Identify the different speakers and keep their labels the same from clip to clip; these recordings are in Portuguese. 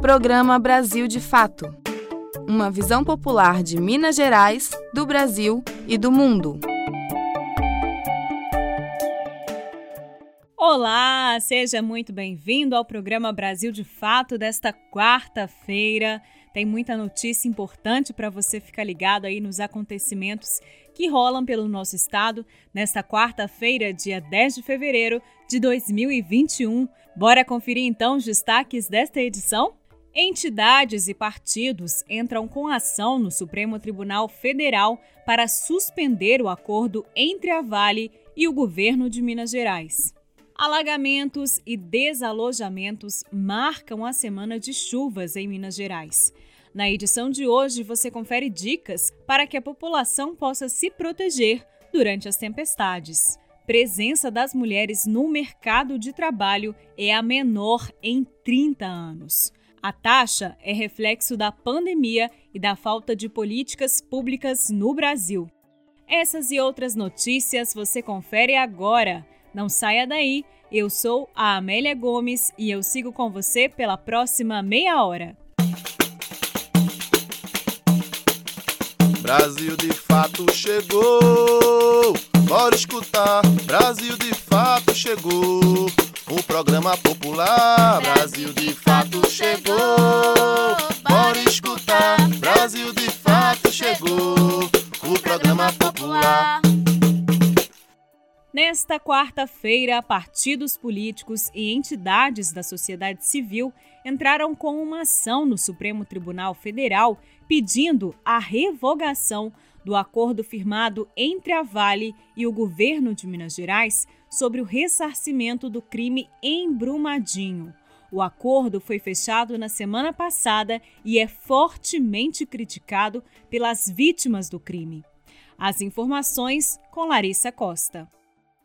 Speaker 1: Programa Brasil de Fato Uma visão popular de Minas Gerais, do Brasil e do mundo.
Speaker 2: Olá, seja muito bem-vindo ao programa Brasil de Fato desta quarta-feira. Tem muita notícia importante para você ficar ligado aí nos acontecimentos que rolam pelo nosso estado nesta quarta-feira, dia 10 de fevereiro de 2021. Bora conferir então os destaques desta edição? Entidades e partidos entram com ação no Supremo Tribunal Federal para suspender o acordo entre a Vale e o governo de Minas Gerais. Alagamentos e desalojamentos marcam a semana de chuvas em Minas Gerais. Na edição de hoje, você confere dicas para que a população possa se proteger durante as tempestades. Presença das mulheres no mercado de trabalho é a menor em 30 anos. A taxa é reflexo da pandemia e da falta de políticas públicas no Brasil. Essas e outras notícias você confere agora. Não saia daí. Eu sou a Amélia Gomes e eu sigo com você pela próxima meia hora.
Speaker 3: Brasil de fato chegou. Bora escutar, Brasil de fato chegou. O programa popular, Brasil de fato chegou. Bora escutar, Brasil de fato chegou. O programa popular.
Speaker 2: Nesta quarta-feira, partidos políticos e entidades da sociedade civil entraram com uma ação no Supremo Tribunal Federal pedindo a revogação do acordo firmado entre a Vale e o governo de Minas Gerais sobre o ressarcimento do crime em Brumadinho. O acordo foi fechado na semana passada e é fortemente criticado pelas vítimas do crime. As informações com Larissa Costa.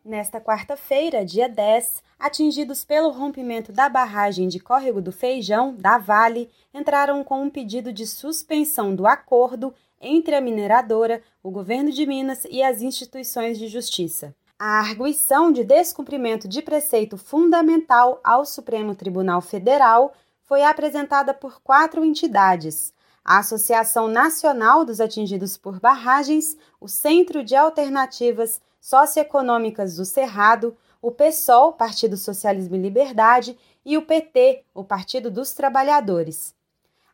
Speaker 4: Nesta quarta-feira, dia 10, atingidos pelo rompimento da barragem de Córrego do Feijão, da Vale, entraram com um pedido de suspensão do acordo entre a mineradora, o governo de Minas e as instituições de justiça. A arguição de descumprimento de preceito fundamental ao Supremo Tribunal Federal foi apresentada por quatro entidades: a Associação Nacional dos Atingidos por Barragens, o Centro de Alternativas socioeconômicas do Cerrado, o PSOL, Partido Socialismo e Liberdade, e o PT, o Partido dos Trabalhadores.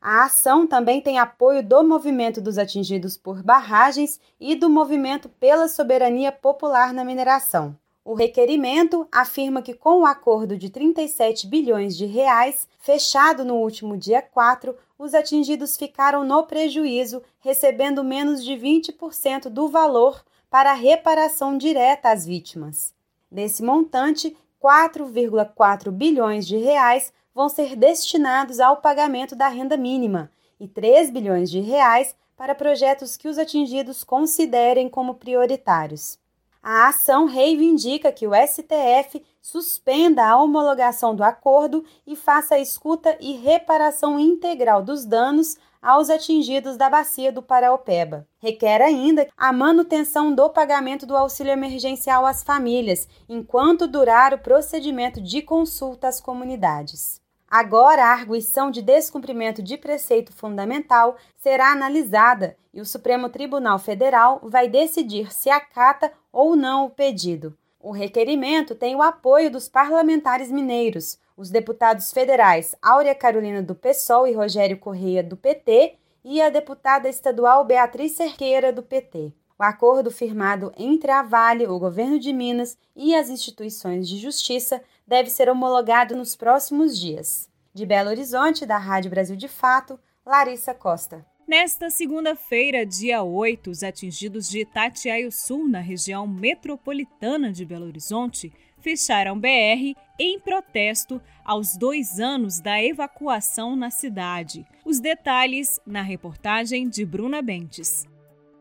Speaker 4: A ação também tem apoio do Movimento dos Atingidos por Barragens e do Movimento pela Soberania Popular na Mineração. O requerimento afirma que com o acordo de 37 bilhões de reais, fechado no último dia 4, os atingidos ficaram no prejuízo, recebendo menos de 20% do valor para reparação direta às vítimas. Desse montante, 4,4 bilhões de reais vão ser destinados ao pagamento da renda mínima e 3 bilhões de reais para projetos que os atingidos considerem como prioritários. A ação reivindica que o STF suspenda a homologação do acordo e faça a escuta e reparação integral dos danos aos atingidos da bacia do Paraopeba. Requer ainda a manutenção do pagamento do auxílio emergencial às famílias, enquanto durar o procedimento de consulta às comunidades. Agora, a arguição de descumprimento de preceito fundamental será analisada e o Supremo Tribunal Federal vai decidir se acata ou não o pedido. O requerimento tem o apoio dos parlamentares mineiros, os deputados federais Áurea Carolina do PSOL e Rogério Correia do PT e a deputada estadual Beatriz Cerqueira do PT. O acordo firmado entre a Vale, o governo de Minas e as instituições de justiça deve ser homologado nos próximos dias. De Belo Horizonte, da Rádio Brasil de Fato, Larissa Costa.
Speaker 2: Nesta segunda-feira, dia 8, os atingidos de Itatiaio Sul, na região metropolitana de Belo Horizonte, fecharam BR em protesto aos dois anos da evacuação na cidade. Os detalhes na reportagem de Bruna Bentes.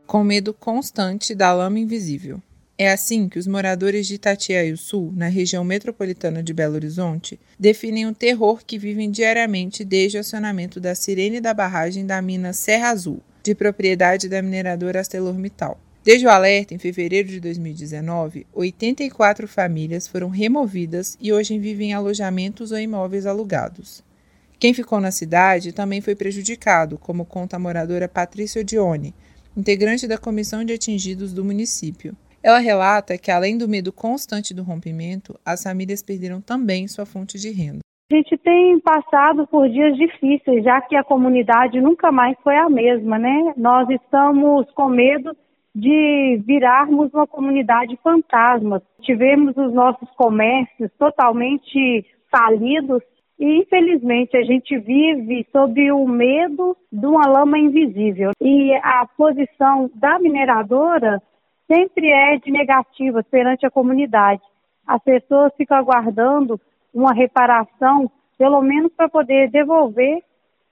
Speaker 5: Com medo constante da lama invisível. É assim que os moradores de Itatiaia Sul, na região metropolitana de Belo Horizonte, definem o terror que vivem diariamente desde o acionamento da sirene da barragem da mina Serra Azul, de propriedade da mineradora ArcelorMittal. Desde o alerta, em fevereiro de 2019, 84 famílias foram removidas e hoje vivem em alojamentos ou imóveis alugados. Quem ficou na cidade também foi prejudicado, como conta a moradora Patrícia Odione, integrante da comissão de atingidos do município. Ela relata que, além do medo constante do rompimento, as famílias perderam também sua fonte de renda.
Speaker 6: A gente tem passado por dias difíceis, já que a comunidade nunca mais foi a mesma, né? Nós estamos com medo de virarmos uma comunidade fantasma. Tivemos os nossos comércios totalmente falidos e, infelizmente, a gente vive sob o medo de uma lama invisível. E a posição da mineradora sempre é de negativa perante a comunidade. As pessoas ficam aguardando uma reparação, pelo menos para poder devolver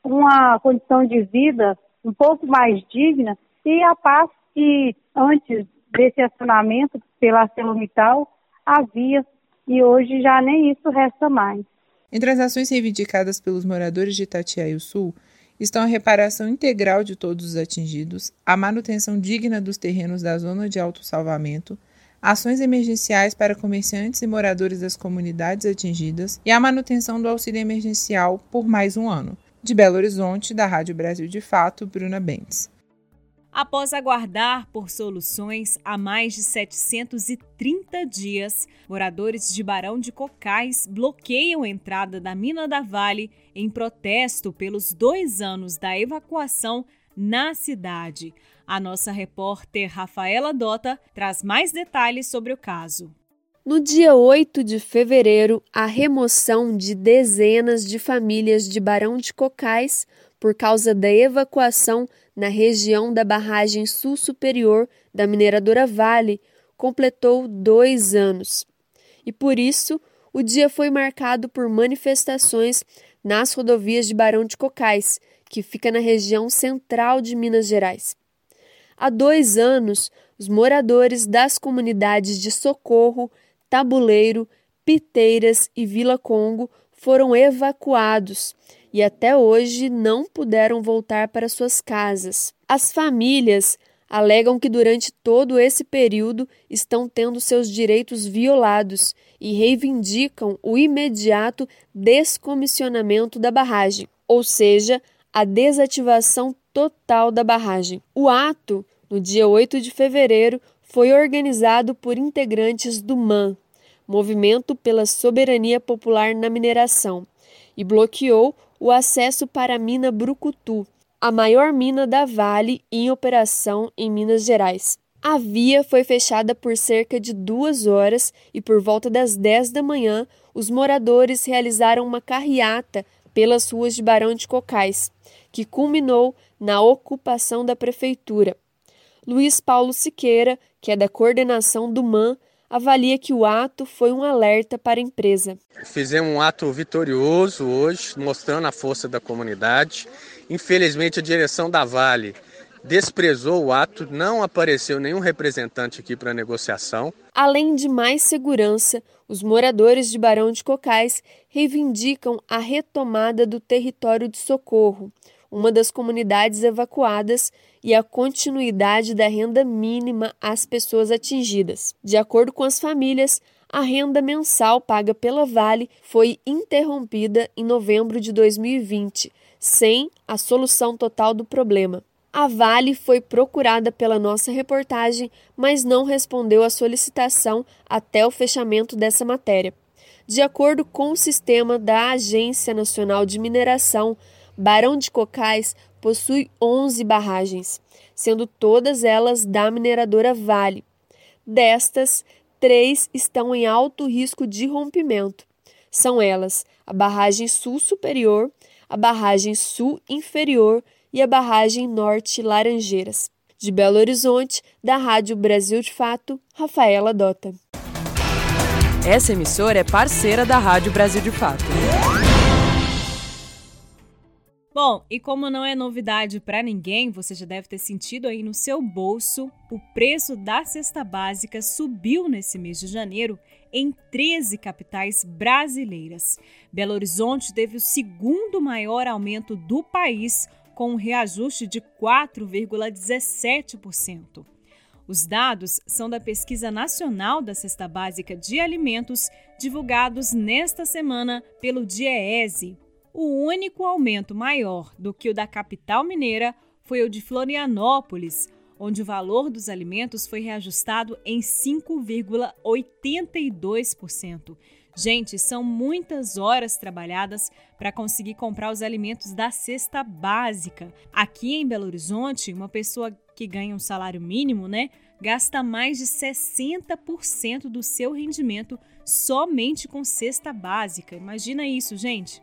Speaker 6: uma condição de vida um pouco mais digna e a paz que antes desse acionamento pela ArcelorMittal havia e hoje já nem isso resta mais.
Speaker 5: Entre as ações reivindicadas pelos moradores de Itatiaia Sul estão a reparação integral de todos os atingidos, a manutenção digna dos terrenos da zona de autossalvamento, ações emergenciais para comerciantes e moradores das comunidades atingidas e a manutenção do auxílio emergencial por mais um ano. De Belo Horizonte, da Rádio Brasil de Fato, Bruna Bentes.
Speaker 2: Após aguardar por soluções há mais de 730 dias, moradores de Barão de Cocais bloqueiam a entrada da mina da Vale em protesto pelos dois anos da evacuação na cidade. A nossa repórter Rafaela Dota traz mais detalhes sobre o caso.
Speaker 7: No dia 8 de fevereiro, a remoção de dezenas de famílias de Barão de Cocais por causa da evacuação na região da barragem sul superior da mineradora Vale, completou dois anos. E por isso, o dia foi marcado por manifestações nas rodovias de Barão de Cocais, que fica na região central de Minas Gerais. Há dois anos, os moradores das comunidades de Socorro, Tabuleiro, Piteiras e Vila Congo foram evacuados e até hoje não puderam voltar para suas casas. As famílias alegam que durante todo esse período estão tendo seus direitos violados e reivindicam o imediato descomissionamento da barragem, ou seja, a desativação total da barragem. O ato, no dia 8 de fevereiro, foi organizado por integrantes do MAN, Movimento pela Soberania Popular na Mineração, e bloqueou o acesso para a mina Brucutu, a maior mina da Vale em operação em Minas Gerais. A via foi fechada por cerca de duas horas e, por volta das 10 da manhã, os moradores realizaram uma carreata pelas ruas de Barão de Cocais, que culminou na ocupação da prefeitura. Luiz Paulo Siqueira, que é da coordenação do MAN, avalia que o ato foi um alerta para a empresa.
Speaker 8: Fizemos um ato vitorioso hoje, mostrando a força da comunidade. Infelizmente, a direção da Vale desprezou o ato, não apareceu nenhum representante aqui para negociação.
Speaker 7: Além de mais segurança, os moradores de Barão de Cocais reivindicam a retomada do território de socorro, uma das comunidades evacuadas, e a continuidade da renda mínima às pessoas atingidas. De acordo com as famílias, a renda mensal paga pela Vale foi interrompida em novembro de 2020, sem a solução total do problema. A Vale foi procurada pela nossa reportagem, mas não respondeu à solicitação até o fechamento dessa matéria. De acordo com o sistema da Agência Nacional de Mineração, Barão de Cocais possui 11 barragens, sendo todas elas da mineradora Vale. Destas, três estão em alto risco de rompimento. São elas a barragem sul superior, a barragem sul inferior e a barragem norte Laranjeiras. De Belo Horizonte, da Rádio Brasil de Fato, Rafaela Dota.
Speaker 1: Essa emissora é parceira da Rádio Brasil de Fato.
Speaker 2: Bom, e como não é novidade para ninguém, você já deve ter sentido aí no seu bolso, o preço da cesta básica subiu nesse mês de janeiro em 13 capitais brasileiras. Belo Horizonte teve o segundo maior aumento do país, com um reajuste de 4,17%. Os dados são da Pesquisa Nacional da Cesta Básica de Alimentos, divulgados nesta semana pelo DIEESE, O único aumento maior do que o da capital mineira foi o de Florianópolis, onde o valor dos alimentos foi reajustado em 5,82%. Gente, são muitas horas trabalhadas para conseguir comprar os alimentos da cesta básica. Aqui em Belo Horizonte, uma pessoa que ganha um salário mínimo, né, gasta mais de 60% do seu rendimento somente com cesta básica. Imagina isso, gente.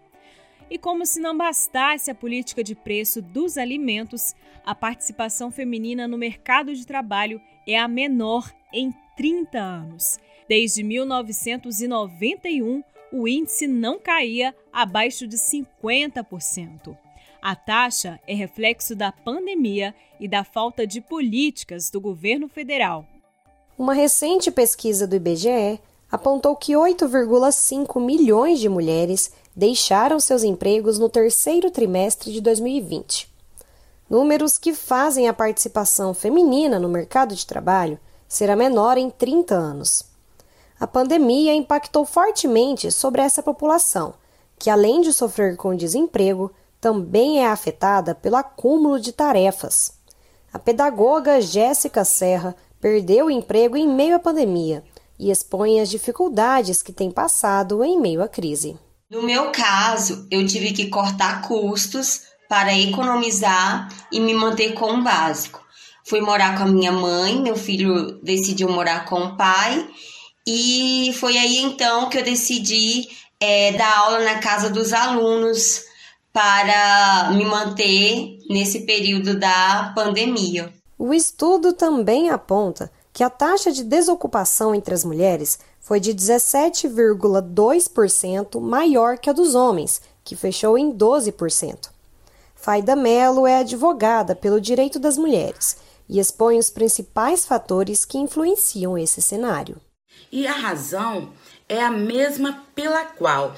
Speaker 2: E como se não bastasse a política de preço dos alimentos, a participação feminina no mercado de trabalho é a menor em 30 anos. Desde 1991, o índice não caía abaixo de 50%. A taxa é reflexo da pandemia e da falta de políticas do governo federal.
Speaker 9: Uma recente pesquisa do IBGE apontou que 8,5 milhões de mulheres deixaram seus empregos no terceiro trimestre de 2020. Números que fazem a participação feminina no mercado de trabalho ser a menor em 30 anos. A pandemia impactou fortemente sobre essa população, que além de sofrer com desemprego, também é afetada pelo acúmulo de tarefas. A pedagoga Jéssica Serra perdeu o emprego em meio à pandemia e expõe as dificuldades que tem passado em meio à crise.
Speaker 10: No meu caso, eu tive que cortar custos para economizar e me manter com o básico. Fui morar com a minha mãe, meu filho decidiu morar com o pai, e foi aí então que eu decidi é, dar aula na casa dos alunos para me manter nesse período da pandemia.
Speaker 9: O estudo também aponta que a taxa de desocupação entre as mulheres foi de 17,2% maior que a dos homens, que fechou em 12%. Faida Mello é advogada pelo direito das mulheres e expõe os principais fatores que influenciam esse cenário.
Speaker 11: E a razão é a mesma pela qual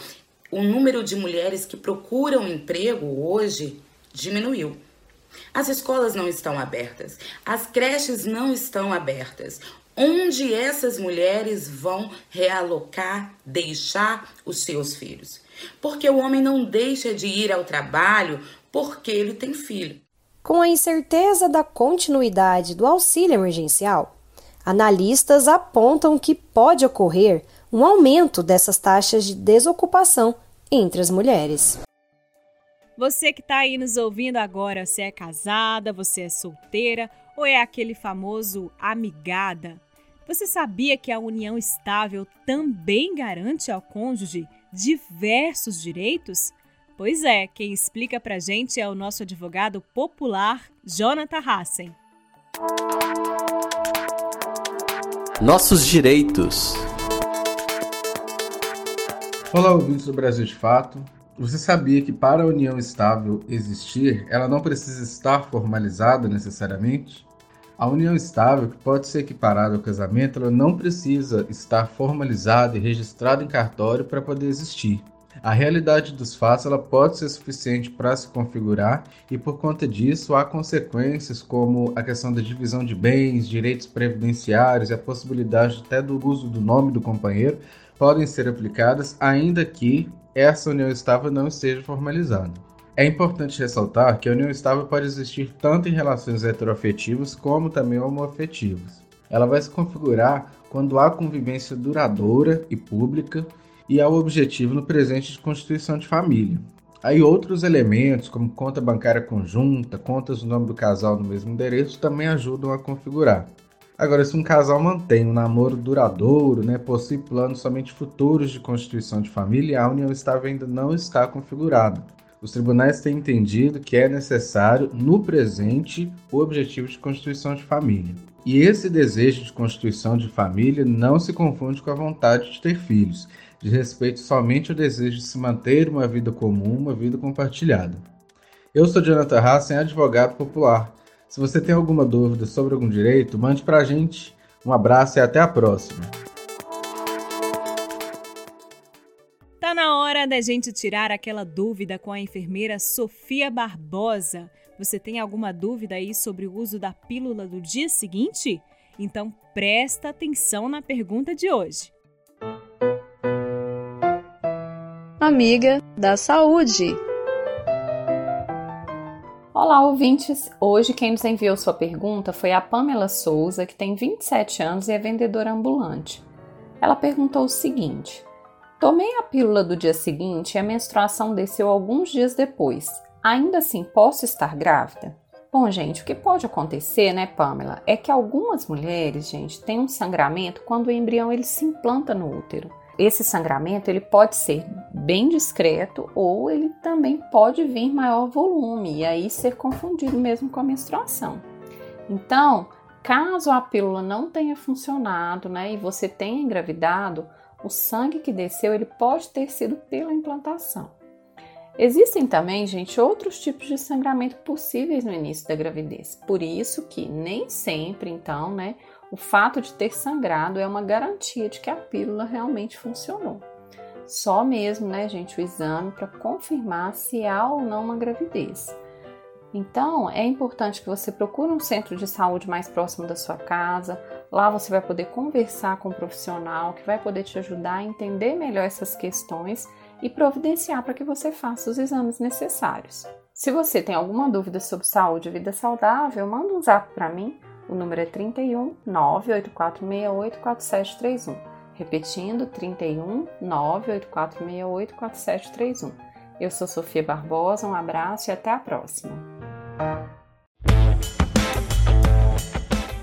Speaker 11: o número de mulheres que procuram emprego hoje diminuiu. As escolas não estão abertas, as creches não estão abertas, onde essas mulheres vão realocar, deixar os seus filhos. Porque o homem não deixa de ir ao trabalho porque ele tem filho.
Speaker 9: Com a incerteza da continuidade do auxílio emergencial, analistas apontam que pode ocorrer um aumento dessas taxas de desocupação entre as mulheres.
Speaker 2: Você que está aí nos ouvindo agora, você é casada, você é solteira ou é aquele famoso amigada? Você sabia que a união estável também garante ao cônjuge diversos direitos? Pois é, quem explica pra gente é o nosso advogado popular, Jonathan Hassen.
Speaker 12: Nossos direitos.
Speaker 13: Olá, ouvintes do Brasil de Fato. Você sabia que para a união estável existir, ela não precisa estar formalizada necessariamente? A união estável, que pode ser equiparada ao casamento, ela não precisa estar formalizada e registrada em cartório para poder existir. A realidade dos fatos ela pode ser suficiente para se configurar e por conta disso há consequências como a questão da divisão de bens, direitos previdenciários e a possibilidade até do uso do nome do companheiro podem ser aplicadas ainda que essa união estável não esteja formalizada. É importante ressaltar que a união estável pode existir tanto em relações heteroafetivas como também homoafetivas. Ela vai se configurar quando há convivência duradoura e pública e há o objetivo no presente de constituição de família. Aí outros elementos, como conta bancária conjunta, contas do nome do casal no mesmo endereço, também ajudam a configurar. Agora, se um casal mantém um namoro duradouro, né, possui planos somente futuros de constituição de família, a união estável ainda não está configurada os tribunais têm entendido que é necessário, no presente, o objetivo de constituição de família. E esse desejo de constituição de família não se confunde com a vontade de ter filhos, de respeito somente ao desejo de se manter uma vida comum, uma vida compartilhada. Eu sou Jonathan Hassen, advogado popular. Se você tem alguma dúvida sobre algum direito, mande para a gente. Um abraço e até a próxima.
Speaker 2: Hora da gente tirar aquela dúvida com a enfermeira Sofia Barbosa. Você tem alguma dúvida aí sobre o uso da pílula do dia seguinte? Então presta atenção na pergunta de hoje.
Speaker 7: amiga da saúde.
Speaker 14: Olá, ouvintes! Hoje quem nos enviou sua pergunta foi a Pamela Souza, que tem 27 anos e é vendedora ambulante. Ela perguntou o seguinte: Tomei a pílula do dia seguinte e a menstruação desceu alguns dias depois. Ainda assim, posso estar grávida? Bom, gente, o que pode acontecer, né, Pamela, é que algumas mulheres, gente, têm um sangramento quando o embrião ele se implanta no útero. Esse sangramento ele pode ser bem discreto ou ele também pode vir maior volume e aí ser confundido mesmo com a menstruação. Então, caso a pílula não tenha funcionado, né, e você tenha engravidado, o sangue que desceu ele pode ter sido pela implantação. Existem também, gente, outros tipos de sangramento possíveis no início da gravidez. Por isso que nem sempre, então, né, o fato de ter sangrado é uma garantia de que a pílula realmente funcionou. Só mesmo, né, gente, o exame para confirmar se há ou não uma gravidez. Então, é importante que você procure um centro de saúde mais próximo da sua casa. Lá você vai poder conversar com um profissional que vai poder te ajudar a entender melhor essas questões e providenciar para que você faça os exames necessários. Se você tem alguma dúvida sobre saúde e vida saudável, manda um zap para mim. O número é 31 98468 4731. Repetindo, 31 98468 4731. Eu sou Sofia Barbosa, um abraço e até a próxima.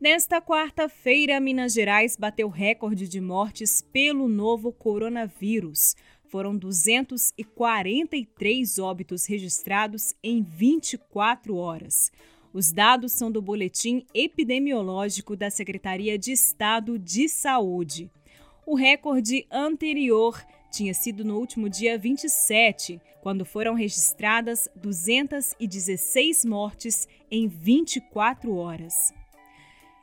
Speaker 2: Nesta quarta-feira, Minas Gerais bateu recorde de mortes pelo novo coronavírus. Foram 243 óbitos registrados em 24 horas. Os dados são do boletim epidemiológico da Secretaria de Estado de Saúde. O recorde anterior tinha sido no último dia 27, quando foram registradas 216 mortes em 24 horas.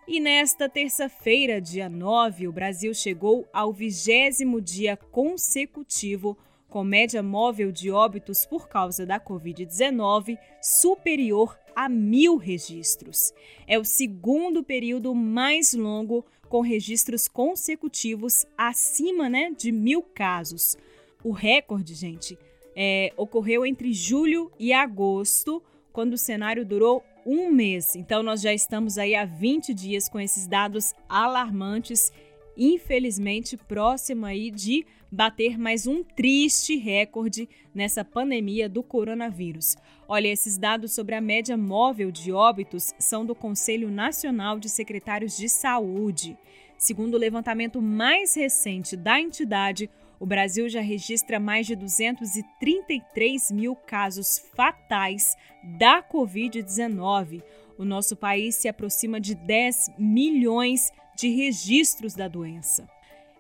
Speaker 2: E nesta terça-feira, dia 9, o Brasil chegou ao vigésimo dia consecutivo com média móvel de óbitos por causa da Covid-19 superior a mil registros. É o segundo período mais longo com registros consecutivos acima né, de mil casos. O recorde, gente, é, ocorreu entre julho e agosto, quando o cenário durou um mês. Então, nós já estamos aí há 20 dias com esses dados alarmantes, infelizmente próximo aí de bater mais um triste recorde nessa pandemia do coronavírus. Olha, esses dados sobre a média móvel de óbitos são do Conselho Nacional de Secretários de Saúde. Segundo o levantamento mais recente da entidade, o Brasil já registra mais de 233 mil casos fatais da Covid-19. O nosso país se aproxima de 10 milhões de registros da doença.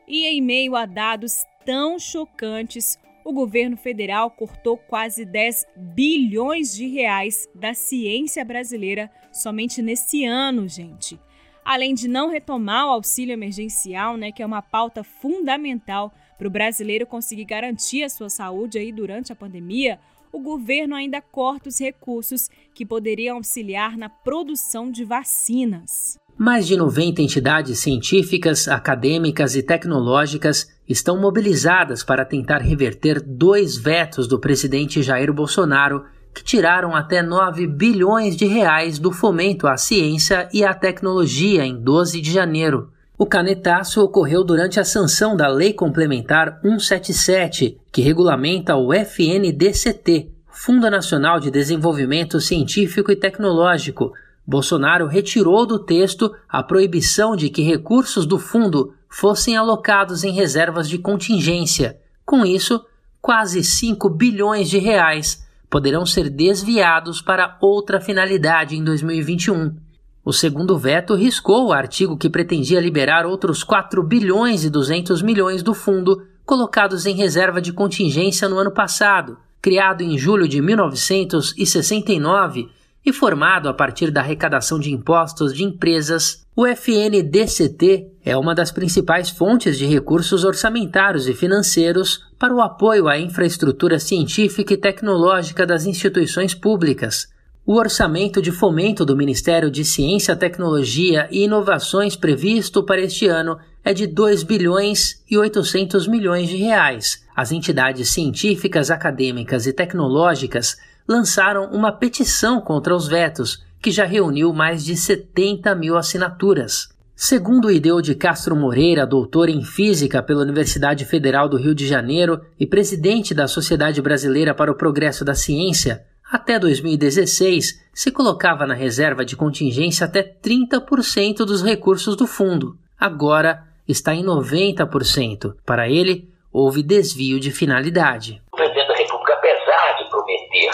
Speaker 2: E em meio a dados tão chocantes, o governo federal cortou quase 10 bilhões de reais da ciência brasileira somente nesse ano, gente. Além de não retomar o auxílio emergencial, né, que é uma pauta fundamental para o brasileiro conseguir garantir a sua saúde aí durante a pandemia, o governo ainda corta os recursos que poderiam auxiliar na produção de vacinas.
Speaker 15: Mais de 90 entidades científicas, acadêmicas e tecnológicas estão mobilizadas para tentar reverter dois vetos do presidente Jair Bolsonaro que tiraram até 9 bilhões de reais do fomento à ciência e à tecnologia em 12 de janeiro. O canetaço ocorreu durante a sanção da Lei Complementar 177, que regulamenta o FNDCT, Fundo Nacional de Desenvolvimento Científico e Tecnológico. Bolsonaro retirou do texto a proibição de que recursos do fundo fossem alocados em reservas de contingência. Com isso, quase 5 bilhões de reais poderão ser desviados para outra finalidade em 2021. O segundo veto riscou o artigo que pretendia liberar outros 4 bilhões e 200 milhões do fundo colocados em reserva de contingência no ano passado, criado em julho de 1969 e formado a partir da arrecadação de impostos de empresas, o FNDCT é uma das principais fontes de recursos orçamentários e financeiros para o apoio à infraestrutura científica e tecnológica das instituições públicas. O orçamento de fomento do Ministério de Ciência, Tecnologia e Inovações previsto para este ano é de 2 bilhões e 800 milhões de reais. As entidades científicas, acadêmicas e tecnológicas lançaram uma petição contra os vetos, que já reuniu mais de 70 mil assinaturas. Segundo Ideu de Castro Moreira, doutor em Física pela Universidade Federal do Rio de Janeiro e presidente da Sociedade Brasileira para o Progresso da Ciência, até 2016 se colocava na reserva de contingência até 30% dos recursos do fundo. Agora está em 90%. Para ele, houve desvio de finalidade.
Speaker 16: O presidente da República, apesar de prometer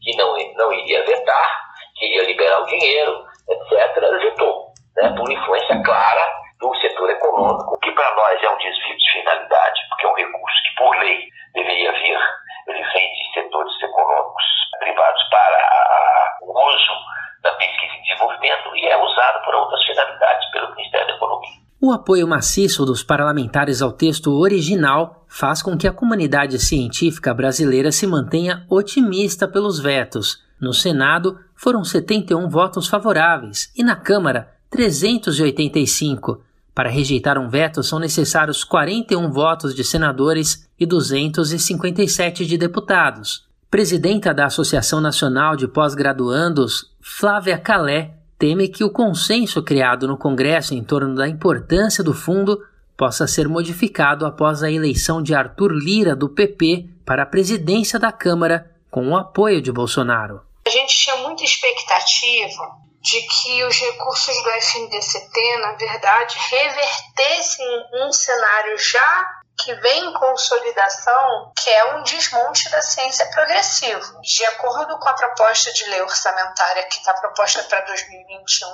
Speaker 16: que não, não iria vetar, que iria liberar o dinheiro, etc., vetou, né, por influência clara do setor econômico, que para nós é um desvio de finalidade, porque é um recurso que, por lei, deveria vir, ele vem de setores econômicos privados para o uso da pesquisa e desenvolvimento e é usado por outras finalidades pelo Ministério da Economia.
Speaker 15: O apoio maciço dos parlamentares ao texto original faz com que a comunidade científica brasileira se mantenha otimista pelos vetos. No Senado, foram 71 votos favoráveis e na Câmara, 385. Para rejeitar um veto são necessários 41 votos de senadores e 257 de deputados. Presidenta da Associação Nacional de Pós-Graduandos, Flávia Calé, teme que o consenso criado no Congresso em torno da importância do fundo possa ser modificado após a eleição de Arthur Lira, do PP, para a presidência da Câmara, com o apoio de Bolsonaro.
Speaker 17: A gente tinha muita expectativa de que os recursos do FNDCT, na verdade, revertessem um cenário já que vem em consolidação, que é um desmonte da ciência progressiva. De acordo com a proposta de lei orçamentária que está proposta para 2021,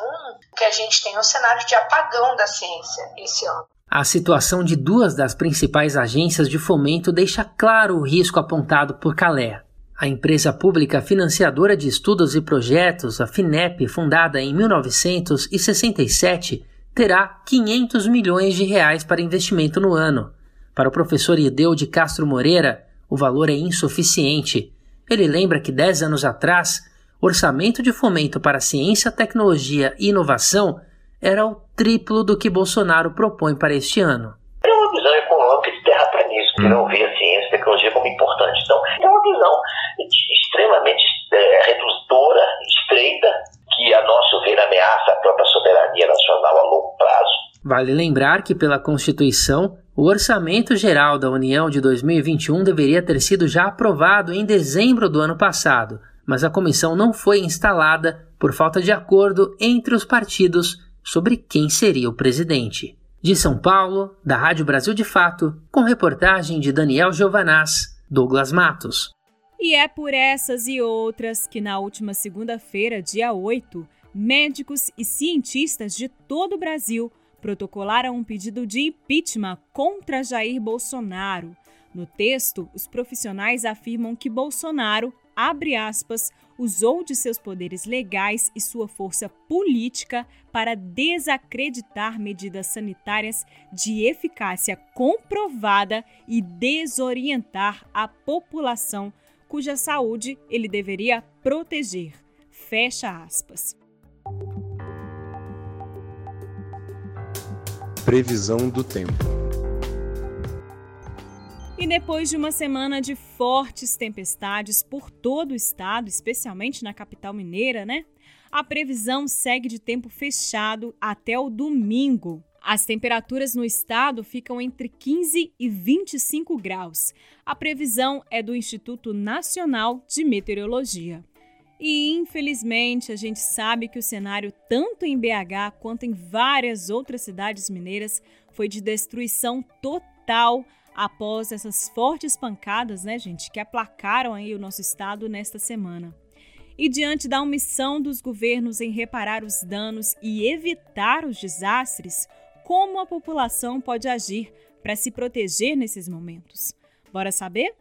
Speaker 17: que a gente tem um cenário de apagão da ciência esse ano.
Speaker 15: A situação de duas das principais agências de fomento deixa claro o risco apontado por Calé. A empresa pública financiadora de estudos e projetos, a FINEP, fundada em 1967, terá 500 milhões de reais para investimento no ano. Para o professor Ideu de Castro Moreira, o valor é insuficiente. Ele lembra que 10 anos atrás, orçamento de fomento para ciência, tecnologia e inovação era o triplo do que Bolsonaro propõe para este ano.
Speaker 16: É uma visão econômica de terraplanismo, que não vê a ciência e tecnologia como importante. Então, é uma visão extremamente é, redutora, estreita, que, a nosso ver, ameaça a própria soberania nacional a longo prazo.
Speaker 15: Vale lembrar que, pela Constituição, o Orçamento Geral da União de 2021 deveria ter sido já aprovado em dezembro do ano passado, mas a comissão não foi instalada por falta de acordo entre os partidos sobre quem seria o presidente. De São Paulo, da Rádio Brasil de Fato, com reportagem de Daniel Giovanaz, Douglas Matos.
Speaker 2: E é por essas e outras que na última segunda-feira, dia 8, médicos e cientistas de todo o Brasil protocolaram um pedido de impeachment contra Jair Bolsonaro. No texto, os profissionais afirmam que Bolsonaro, abre aspas, usou de seus poderes legais e sua força política para desacreditar medidas sanitárias de eficácia comprovada e desorientar a população cuja saúde ele deveria proteger. Fecha aspas.
Speaker 18: Previsão do tempo.
Speaker 2: E depois de uma semana de fortes tempestades por todo o estado, especialmente na capital mineira, né? A previsão segue de tempo fechado até o domingo. As temperaturas no estado ficam entre 15 e 25 graus. A previsão é do Instituto Nacional de Meteorologia. E infelizmente a gente sabe que o cenário, tanto em BH quanto em várias outras cidades mineiras, foi de destruição total após essas fortes pancadas, né, gente, que aplacaram aí o nosso estado nesta semana. E diante da omissão dos governos em reparar os danos e evitar os desastres, como a população pode agir para se proteger nesses momentos? Bora saber?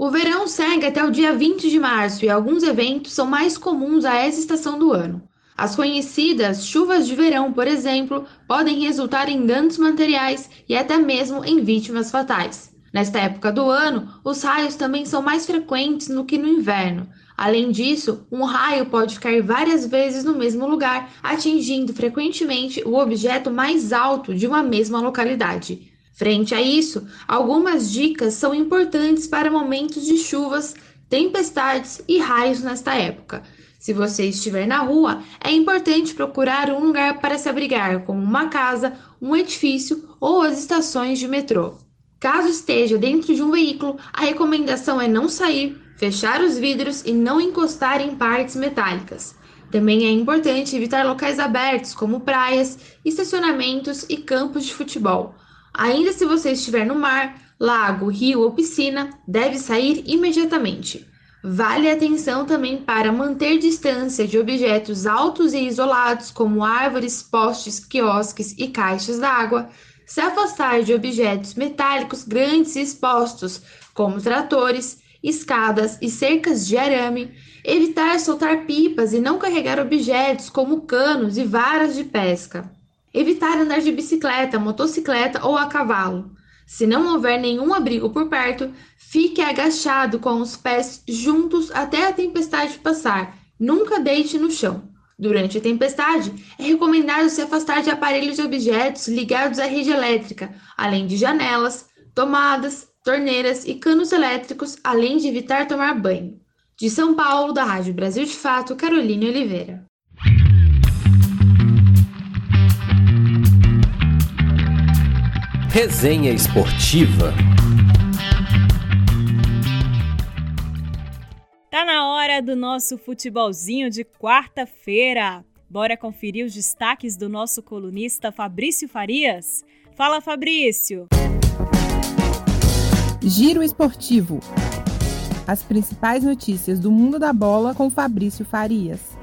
Speaker 18: O verão segue até o dia 20 de março e alguns eventos são mais comuns a essa estação do ano. As conhecidas chuvas de verão, por exemplo, podem resultar em danos materiais e até mesmo em vítimas fatais. Nesta época do ano, os raios também são mais frequentes do que no inverno. Além disso, um raio pode cair várias vezes no mesmo lugar, atingindo frequentemente o objeto mais alto de uma mesma localidade. Frente a isso, algumas dicas são importantes para momentos de chuvas, tempestades e raios nesta época. Se você estiver na rua, é importante procurar um lugar para se abrigar, como uma casa, um edifício ou as estações de metrô. Caso esteja dentro de um veículo, a recomendação é não sair, fechar os vidros e não encostar em partes metálicas. Também é importante evitar locais abertos, como praias, estacionamentos e campos de futebol. Ainda se você estiver no mar, lago, rio ou piscina, deve sair imediatamente. Vale atenção também para manter distância de objetos altos e isolados, como árvores, postes, quiosques e caixas d'água, se afastar de objetos metálicos grandes e expostos, como tratores, escadas e cercas de arame, evitar soltar pipas e não carregar objetos como canos e varas de pesca. Evitar andar de bicicleta, motocicleta ou a cavalo. Se não houver nenhum abrigo por perto, fique agachado com os pés juntos até a tempestade passar. Nunca deite no chão. Durante a tempestade, é recomendado se afastar de aparelhos e objetos ligados à rede elétrica, além de janelas, tomadas, torneiras e canos elétricos, além de evitar tomar banho. De São Paulo, da Rádio Brasil de Fato, Caroline Oliveira.
Speaker 12: Resenha Esportiva.
Speaker 2: Tá na hora do nosso futebolzinho de quarta-feira. Bora conferir os destaques do nosso colunista Fabrício Farias? Fala, Fabrício!
Speaker 5: Giro Esportivo. As principais notícias do mundo da bola com Fabrício Farias.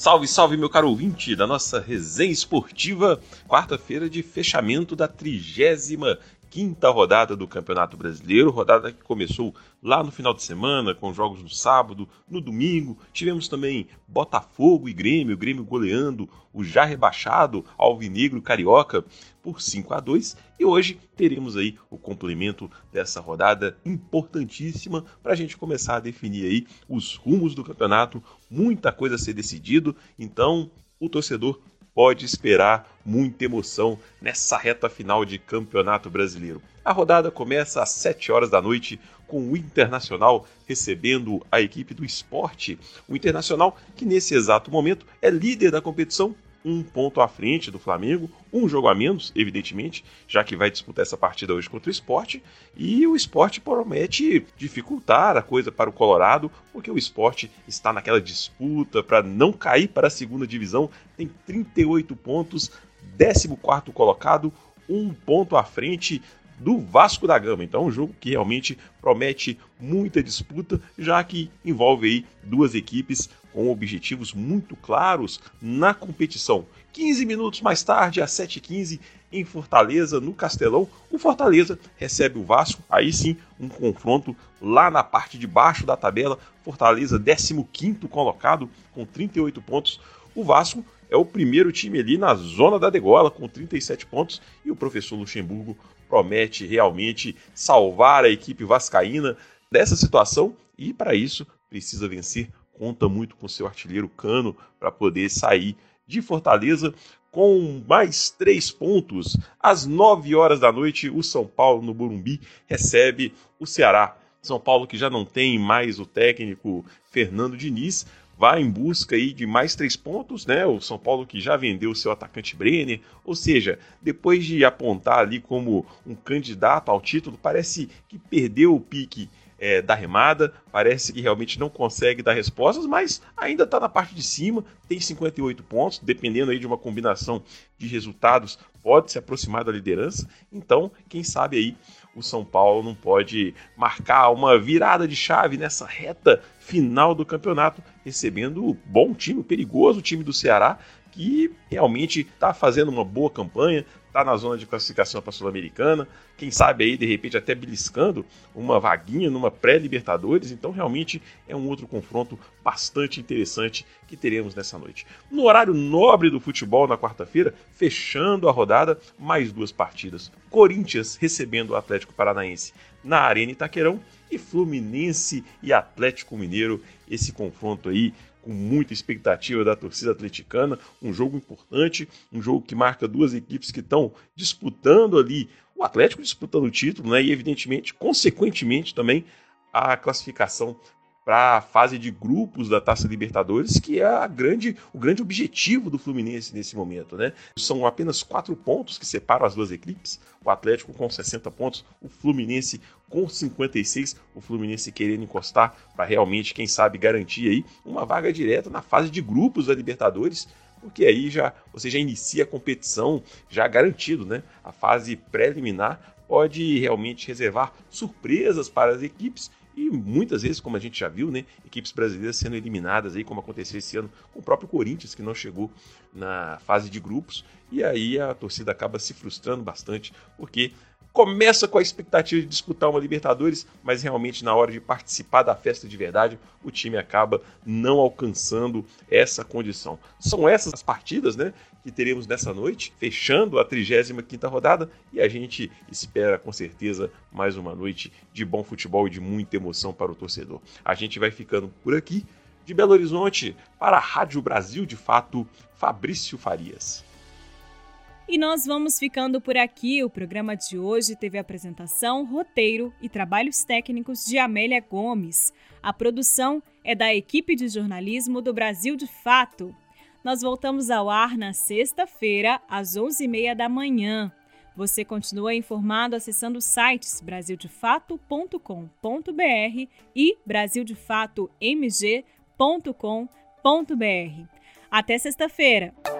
Speaker 19: Salve, salve, meu caro ouvinte da nossa resenha esportiva, quarta-feira de fechamento da trigésima quinta rodada do Campeonato Brasileiro, rodada que começou lá no final de semana, com jogos no sábado, no domingo. Tivemos também Botafogo e Grêmio, o Grêmio goleando o já rebaixado Alvinegro Carioca por 5 a 2 e hoje teremos aí o complemento dessa rodada importantíssima para a gente começar a definir aí os rumos do campeonato, muita coisa a ser decidido, então o torcedor pode esperar muita emoção nessa reta final de Campeonato Brasileiro. A rodada começa às 7 horas da noite com o Internacional recebendo a equipe do esporte. O Internacional, que nesse exato momento é líder da competição um ponto à frente do Flamengo, um jogo a menos, evidentemente, já que vai disputar essa partida hoje contra o esporte. E o esporte promete dificultar a coisa para o Colorado, porque o esporte está naquela disputa para não cair para a segunda divisão, tem 38 pontos, 14 colocado, um ponto à frente do Vasco da Gama. Então, é um jogo que realmente promete muita disputa, já que envolve aí duas equipes com objetivos muito claros na competição. 15 minutos mais tarde, às 7h15, em Fortaleza, no Castelão, o Fortaleza recebe o Vasco. Aí sim, um confronto lá na parte de baixo da tabela. Fortaleza, 15 colocado, com 38 pontos. O Vasco é o primeiro time ali na zona da degola, com 37 pontos. E o professor Luxemburgo promete realmente salvar a equipe vascaína dessa situação. E para isso, precisa vencer conta muito com seu artilheiro Cano para poder sair de Fortaleza com mais três pontos. Às nove horas da noite, o São Paulo no Burumbi recebe o Ceará. São Paulo que já não tem mais o técnico Fernando Diniz, vai em busca aí de mais três pontos, né? O São Paulo que já vendeu seu atacante Brenner, ou seja, depois de apontar ali como um candidato ao título, parece que perdeu o pique é, da remada, parece que realmente não consegue dar respostas, mas ainda está na parte de cima, tem 58 pontos, dependendo aí de uma combinação de resultados, pode se aproximar da liderança. Então, quem sabe aí o São Paulo não pode marcar uma virada de chave nessa reta final do campeonato, recebendo o bom time, o perigoso time do Ceará, que realmente está fazendo uma boa campanha, está na zona de classificação para a Sul-Americana, quem sabe aí de repente até beliscando uma vaguinha numa pré-Libertadores, então realmente é um outro confronto bastante interessante que teremos nessa noite. No horário nobre do futebol na quarta-feira, fechando a rodada, mais duas partidas. Corinthians recebendo o Atlético Paranaense na Arena Itaquerão e Fluminense e Atlético Mineiro, esse confronto aí com muita expectativa da torcida atleticana, um jogo importante, um jogo que marca duas equipes que estão disputando ali, o Atlético disputando o título, né? E evidentemente, consequentemente também a classificação para a fase de grupos da Taça Libertadores, que é grande, o grande objetivo do Fluminense nesse momento. Né? São apenas quatro pontos que separam as duas equipes: o Atlético com 60 pontos, o Fluminense com 56, o Fluminense querendo encostar para realmente, quem sabe, garantir aí uma vaga direta na fase de grupos da Libertadores porque aí já você já inicia a competição já garantido, né? A fase preliminar pode realmente reservar surpresas para as equipes e muitas vezes, como a gente já viu, né, equipes brasileiras sendo eliminadas aí, como aconteceu esse ano com o próprio Corinthians, que não chegou na fase de grupos, e aí a torcida acaba se frustrando bastante, porque começa com a expectativa de disputar uma Libertadores, mas realmente na hora de participar da festa de verdade, o time acaba não alcançando essa condição. São essas as partidas, né, que teremos nessa noite, fechando a 35ª rodada, e a gente espera com certeza mais uma noite de bom futebol e de muita emoção para o torcedor. A gente vai ficando por aqui, de Belo Horizonte, para a Rádio Brasil de Fato, Fabrício Farias.
Speaker 2: E nós vamos ficando por aqui. O programa de hoje teve apresentação, roteiro e trabalhos técnicos de Amélia Gomes. A produção é da equipe de jornalismo do Brasil de Fato. Nós voltamos ao ar na sexta-feira, às 11h30 da manhã. Você continua informado acessando os sites brasildefato.com.br e brasildefatomg.com.br. Até sexta-feira!